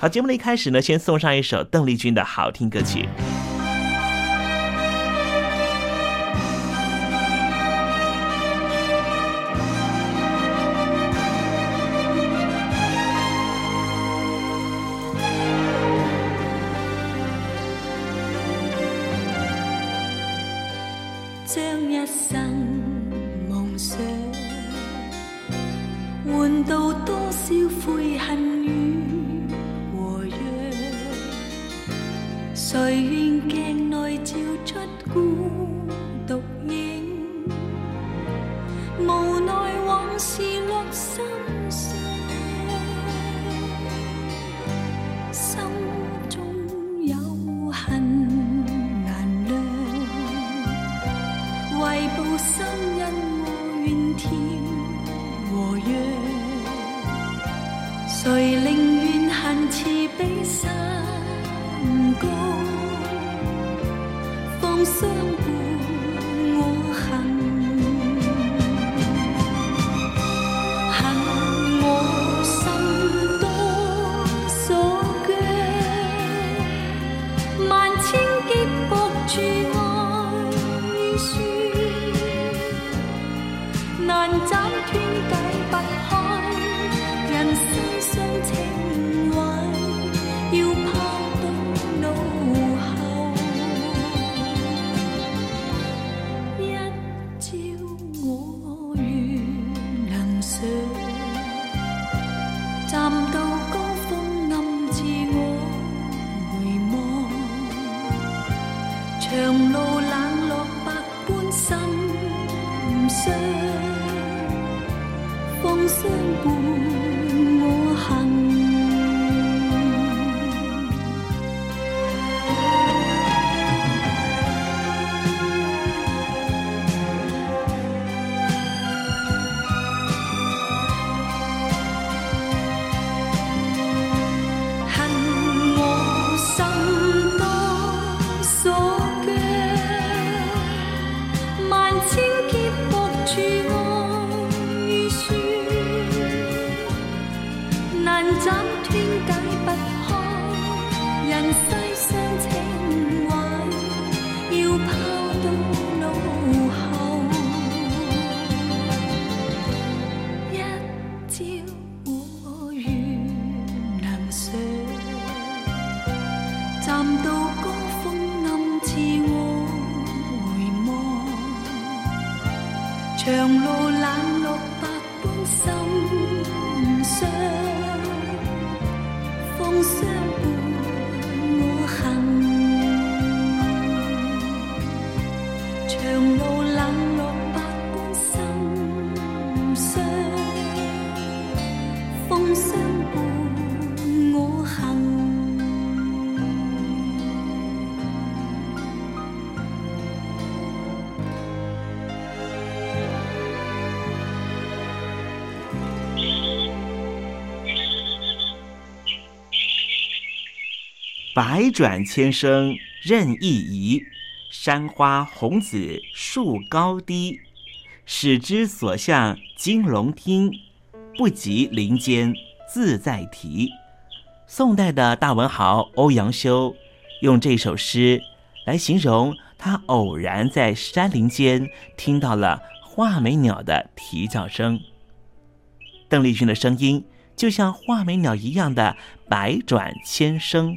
好，节目的一开始呢，先送上一首邓丽君的好听歌曲。将一生梦想，换到多少悔恨。rồi huynh khen nói chiếu chất cũ. 难斩断百转千声任意移，山花红紫树高低。始知所向金龙听，不及林间自在啼。宋代的大文豪欧阳修用这首诗来形容他偶然在山林间听到了画眉鸟的啼叫声。邓丽君的声音就像画眉鸟一样的百转千声。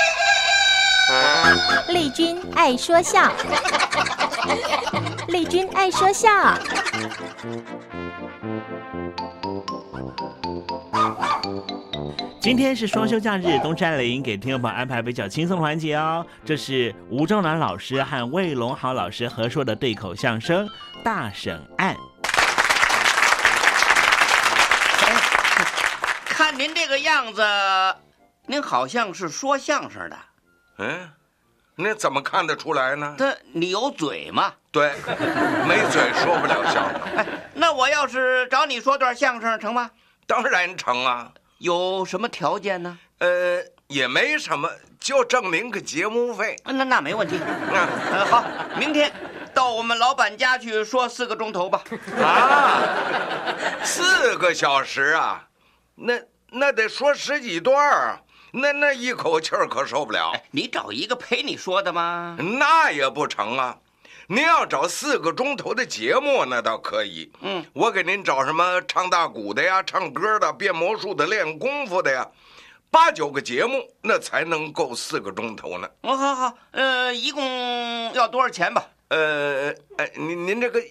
丽君爱说笑，丽君爱说笑。今天是双休假日，东山林给听众朋友安排比较轻松的环节哦。这是吴正南老师和魏龙豪老师合说的对口相声《大审案》。看您这个样子，您好像是说相声的。嗯，那怎么看得出来呢？他你有嘴吗？对，没嘴说不了相声。哎，那我要是找你说段相声成吗？当然成啊。有什么条件呢？呃，也没什么，就证明个节目费。那那没问题。嗯，好，明天到我们老板家去说四个钟头吧。啊，四个小时啊，那那得说十几段儿，那那一口气儿可受不了。你找一个陪你说的吗？那也不成啊。您要找四个钟头的节目，那倒可以。嗯，我给您找什么唱大鼓的呀，唱歌的，变魔术的，练功夫的呀，八九个节目，那才能够四个钟头呢。哦，好好，呃，一共要多少钱吧？呃，哎，您您这个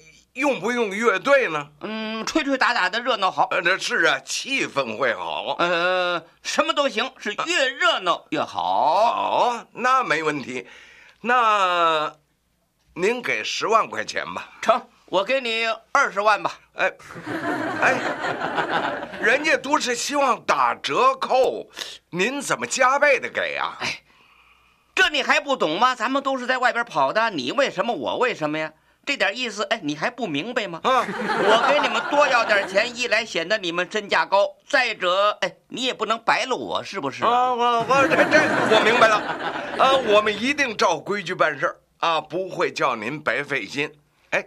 用不用乐队呢？嗯，吹吹打打的热闹好。呃，这是啊，气氛会好。呃，什么都行，是越热闹越好。好，那没问题。那。您给十万块钱吧，成，我给你二十万吧。哎，哎，人家都是希望打折扣，您怎么加倍的给呀？哎，这你还不懂吗？咱们都是在外边跑的，你为什么，我为什么呀？这点意思，哎，你还不明白吗？啊，我给你们多要点钱，一来显得你们身价高，再者，哎，你也不能白了我，是不是？啊，我我这这我明白了，啊，我们一定照规矩办事儿。啊，不会叫您白费心。哎，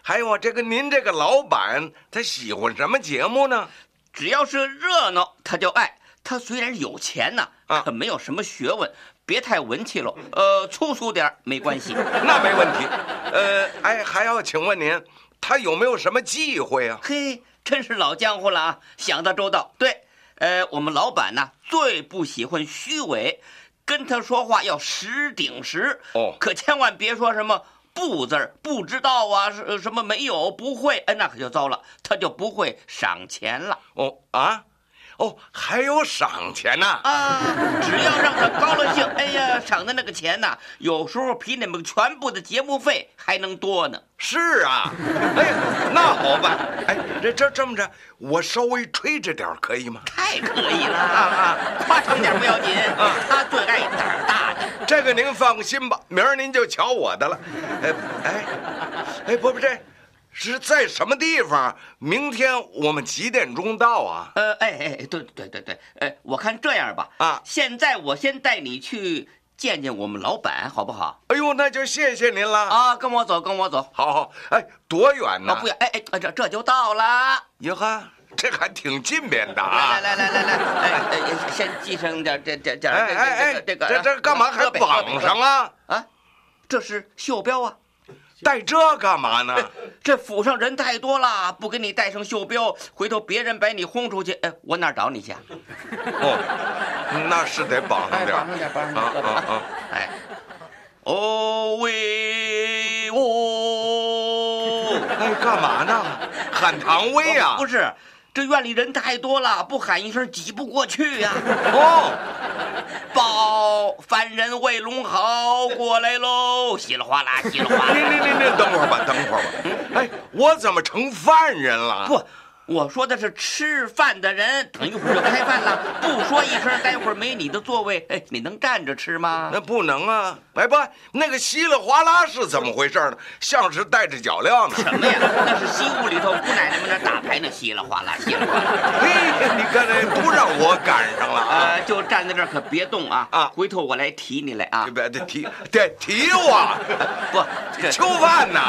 还有啊，这个您这个老板他喜欢什么节目呢？只要是热闹，他就爱。他虽然有钱呢，可没有什么学问，别太文气喽。呃，粗俗点没关系，那没问题。呃，哎，还要请问您，他有没有什么忌讳啊？嘿，真是老江湖了啊，想得周到。对，呃，我们老板呢最不喜欢虚伪。跟他说话要实顶实哦，可千万别说什么不字儿，不知道啊，是什么没有不会，哎，那可就糟了，他就不会赏钱了。哦啊。哦，还有赏钱呢啊！只要让他高了兴，哎呀，赏的那个钱呐，有时候比你们全部的节目费还能多呢。是啊，哎，那好办，哎，这这这么着，我稍微吹着点可以吗？太可以了啊啊！夸张点不要紧啊，他最爱胆儿大的。这个您放心吧，明儿您就瞧我的了。哎哎哎，不不这。是在什么地方？明天我们几点钟到啊？呃，哎哎，对对对对，哎，我看这样吧，啊，现在我先带你去见见我们老板，好不好？哎呦，那就谢谢您了啊！跟我走，跟我走。好好，哎，多远呢？不远，哎哎，这这就到了。哟呵，这还挺近边的啊！来来来来来，哎，先系上点这这这哎哎哎，这个这这干嘛还绑上啊？啊，这是袖标啊。带这干嘛呢？这府上人太多了，不给你带上袖标，回头别人把你轰出去，哎，我哪找你去？哦，那是得绑上点，绑上点，绑上点，啊啊啊！哎，哦喂哦，哎，干嘛呢？喊唐威啊？不是。这院里人太多了，不喊一声挤不过去呀！哦，报犯人魏龙豪过来喽！稀里哗啦，稀里哗啦。您您您您等会儿吧，等会儿吧。哎，我怎么成犯人了？不。我说的是吃饭的人，等一会儿就开饭了。不说一声，待会儿没你的座位，哎，你能站着吃吗？那不能啊！哎不，那个稀里哗啦是怎么回事呢？像是带着脚镣呢。什么呀？那是西屋里头姑奶奶们那打牌呢，稀里哗啦，稀里哗啦。嘿，你看这不让我赶上了啊！就站在这儿，可别动啊！啊，回头我来提你来啊！别得提，得提我！不，吃饭呢？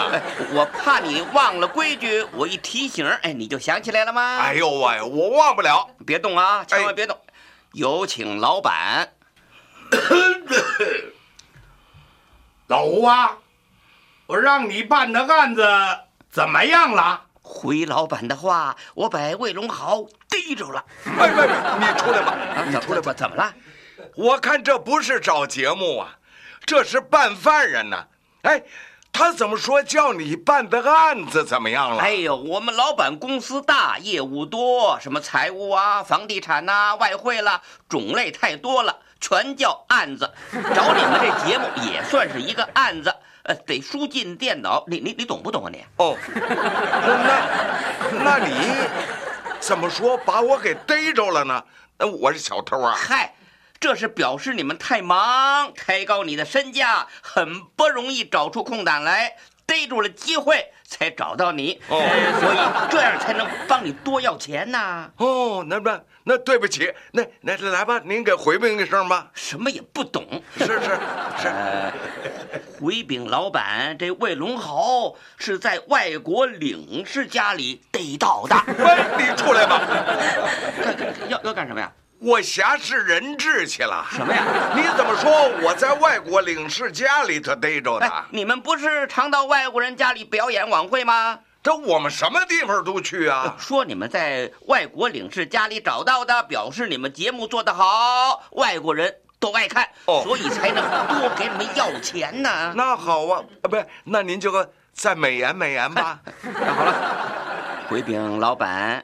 我怕你忘了规矩，我一提醒，哎，你就想起来了吗？哎呦喂，我忘不了！别动啊，千万别动！有请老板。老吴啊，我让你办的案子怎么样了？回老板的话，我把魏龙豪逮着了。喂喂，你出来吧，你出来吧。怎么了？我看这不是找节目啊，这是办犯人呢。哎。他怎么说叫你办的案子怎么样了？哎呦，我们老板公司大，业务多，什么财务啊、房地产呐、外汇啦，种类太多了，全叫案子。找你们这节目也算是一个案子，呃，得输进电脑。你你你懂不懂啊你？哦，那那你怎么说把我给逮着了呢？那我是小偷啊？嗨。这是表示你们太忙，抬高你的身价，很不容易找出空档来逮住了机会才找到你，哦呃所以这样才能帮你多要钱呐。哦，那那那对不起，那那来吧，您给回禀一声吧。什么也不懂，是是是，呃，回禀老板，这魏龙豪是在外国领事家里逮到的。喂，你出来吧，要要干什么呀？我挟持人质去了。什么呀？你怎么说我在外国领事家里头逮着的？哎，你们不是常到外国人家里表演晚会吗？这我们什么地方都去啊。说你们在外国领事家里找到的，表示你们节目做得好，外国人都爱看，哦所以才能多给你们要钱呢。那好啊，啊，不是，那您就再美言美言吧。那 好了，回禀老板，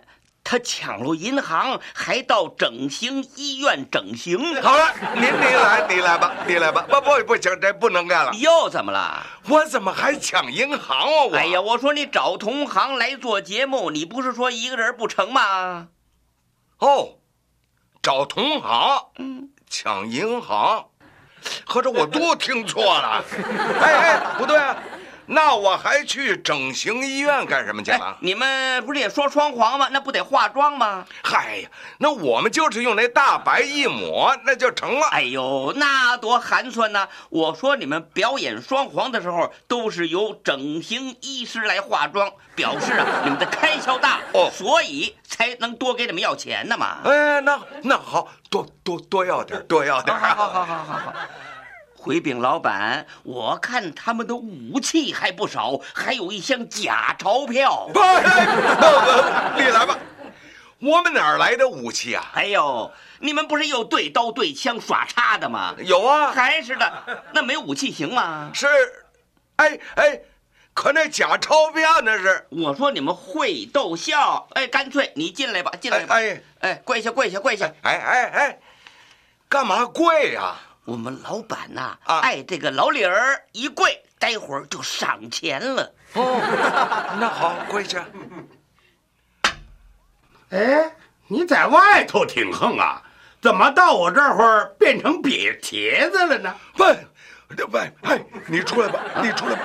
他抢了银行，还到整形医院整形。好了，您您来，你来吧，你来吧。不不不行，这不能干了。又怎么了？我怎么还抢银行啊？我哎呀，我说你找同行来做节目，你不是说一个人不成吗？哦，找同行，嗯，抢银行，合着我都听错了。哎哎，不对啊，那我还去整形医院干什么去你们不是也说双簧吗？那不得化妆吗？嗨呀，那我们就是用那大白一抹，那就成了。哎呦，那多寒酸呐！我说你们表演双簧的时候，都是由整形医师来化妆，表示啊 你们的开销大，哦所以才能多给你们要钱的嘛。哎，那那好，多多多要点，多要点。好好好好好好。回禀老板，我看他们的武器还不少，还有一箱假钞票。你来吧。我们哪儿来的武器啊？哎呦，你们不是有对刀对枪耍叉的吗？有啊，还是的，那没武器行吗？是，哎哎，可那假钞票那是，我说你们会逗笑，哎，干脆你进来吧，进来吧，哎哎，跪下，跪下，跪下。哎哎哎，干嘛跪呀、我们老板呐、啊爱这个老李儿，一跪，待会儿就赏钱了。哦，那好，跪下。哎，你在外头挺横啊，怎么到我这会儿变成瘪茄子了呢？不，这不，哎，你出来吧，你出来吧。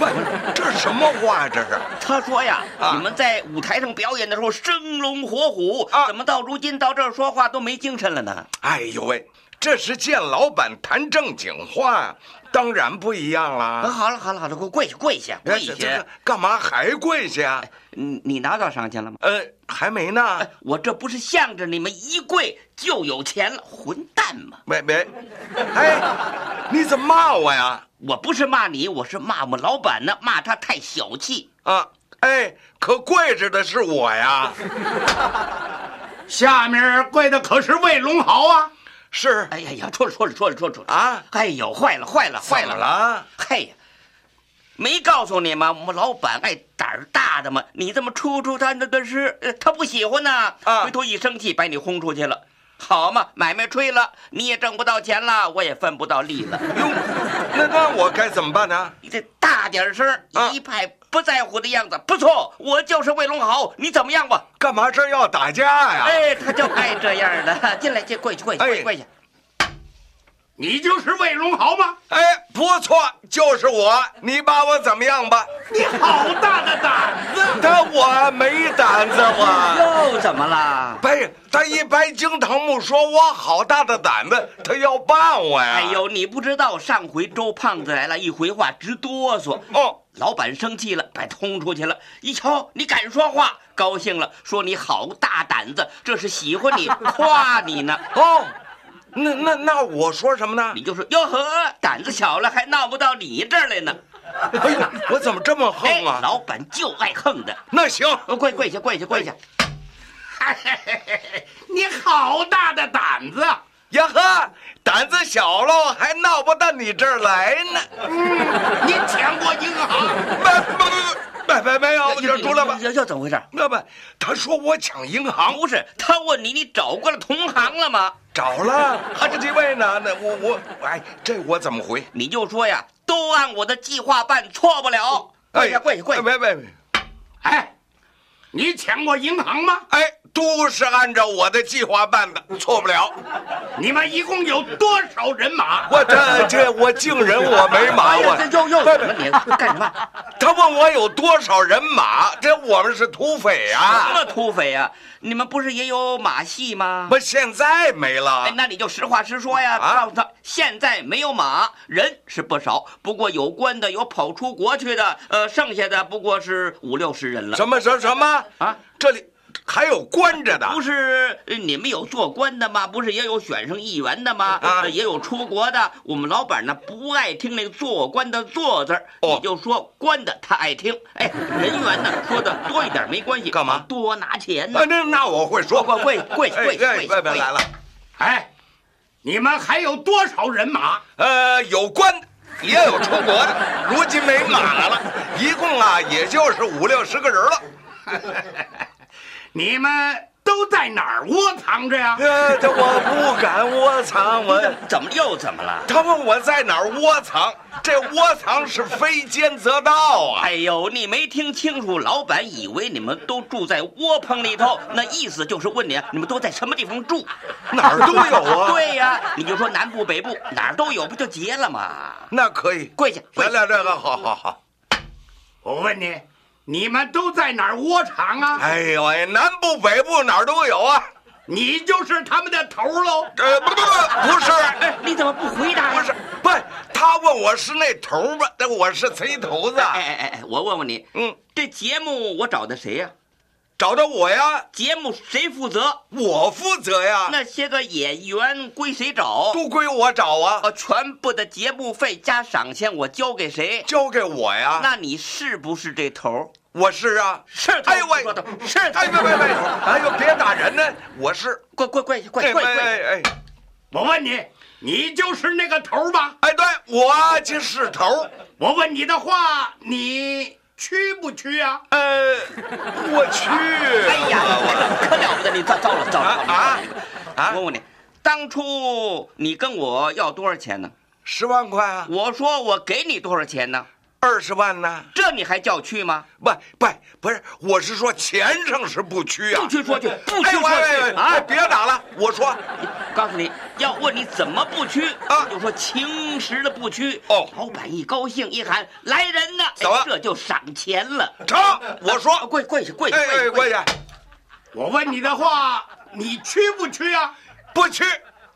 喂，这是什么话呀、这是？他说呀，啊你们在舞台上表演的时候生龙活虎，啊怎么到如今到这儿说话都没精神了呢？哎呦喂，这是见老板谈正经话，当然不一样啊，啦。好了好了好了，给我跪下跪下哎跪下这这个。干嘛还跪下？你你拿到赏钱了吗？呃，还没呢哎。，我这不是向着你们一跪就有钱了，混蛋吗？没没，哎，你怎么骂我呀？我不是骂你，我是骂我们老板呢，骂他太小气。啊，哎，可跪着的是我呀。下面跪的可是魏龙豪啊！是哎呀呀，错了错了错了错了错了！啊，哎呦，坏了坏了坏了！了？嘿呀，没告诉你吗？我们老板爱胆儿大的嘛，你这么出出他那个是，呃他不喜欢呐。啊回头一生气，把你轰出去了。好嘛，买卖吹了，你也挣不到钱了，我也分不到利了。哟，那那我该怎么办呢？你得大点声一派不在乎的样子。不错，我就是卫龙豪，你怎么样吧？干嘛这要打架呀？哎，他就爱这样的。进来，进跪下跪下哎跪下跪下。你就是魏龙豪吗？哎，不错，就是我。你把我怎么样吧？你好大的胆子！但我没胆子，我。又怎么了？白他一白惊堂木说我好大的胆子，他要办我呀！哎，呦，你不知道，上回周胖子来了，一回话直哆嗦。哦，老板生气了，把他轰出去了。一瞧，你敢说话，高兴了，说你好大胆子，这是喜欢你，夸你呢。哦，那那那我说什么呢？你就说哟呵，胆子小了，还闹不到你这儿来呢。哎呦，我怎么这么哎横啊？老板就爱横的。那行，呃跪跪下，跪下，跪下。你好大的胆子！呀呵，胆子小喽，还闹不到你这儿来呢。嗯你抢过银行？没没没没没有，就出来吧。要要怎么回事？那不，他说我抢银行，不是，他问你，你找过了同行了吗？找了，还 这几位呢？那我我哎，这我怎么回？你就说呀，都按我的计划办，错不了。哎呀，跪下，跪下。别别别！哎，你抢过银行吗？哎，都是按照我的计划办的，错不了。你们一共有多少人马？我这这我敬人我没马，我这又又怎么你干什么？他问我有多少人马，这我们是土匪什啊！么土匪呀？你们不是也有马戏吗？不，现在没了哎，。那你就实话实说呀，啊告诉他现在没有马，人是不少，不过有关的有跑出国去的，呃，剩下的不过是五六十人了。什么什么什么啊？这里还有关着的？不是呃你们有做官的吗？不是也有选上议员的吗？啊呃也有出国的。我们老板呢不爱听那个做官的“做”字儿，哦你就说官的他爱听。哎，人员呢说的多一点没关系，干嘛多拿钱呢啊，？那那我会说。跪跪跪跪哎跪哎，跪跪别别来了。哎，你们还有多少人马？呃，有官的，也有出国的，如今没马了，一共啊，也就是五六十个人了。你们都在哪儿窝藏着呀？呃，这我不敢窝藏，我怎么又怎么了？他问我在哪儿窝藏，这窝藏是非奸则盗啊！哎呦，你没听清楚，老板以为你们都住在窝棚里头，那意思就是问你，你们都在什么地方住？哪儿都有啊。对呀，你就说南部、北部哪儿都有，不就结了吗？那可以。跪下，跪下！来来，这个好好好。我问你，你们都在哪儿窝藏啊？哎呦喂，南部北部哪儿都有啊。你就是他们的头喽？呃，不不不，不是，哎，你怎么不回答呀？不是，不，他问我是那头吧？那我是贼头子。哎哎哎哎，我问问你，嗯，这节目我找的谁呀？找到我呀，节目谁负责？我负责呀。那些个演员归谁找？都归我找啊，啊，全部的节目费加赏钱我交给谁？交给我呀。那你是不是这头？我是啊。是头。哎呦喂是头。哎，别别别，哎呦，别打人呢！我是。跪跪跪跪哎跪跪！哎哎，我问你，你就是那个头吧？哎，对，我就是头。我问你的话，你去不去啊？呃，我去。哎呀，可了不得！你糟糟了糟了啊啊！我问你，当初你跟我要多少钱呢？十万块啊？我说我给你多少钱呢？二十万呢？这你还叫去吗？不不不是，我是说钱上是不屈啊。不去说去，不去哎说去啊！别打了，我说，告诉你要问你怎么不屈啊就说情实的不屈。哦老板一高兴一喊来人呐，走啊哎这就赏钱了。成，我说，跪跪下跪下哎哎，跪跪下！我问你的话，你去不去啊？不屈，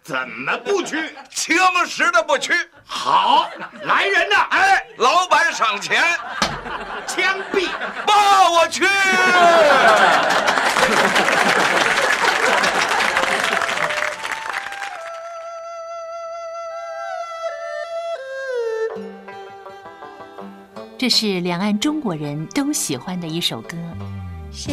怎么不去？青石的不屈。好，来人呐！哎，老板赏钱，枪毙！爸，我去。这是两岸中国人都喜欢的一首歌。小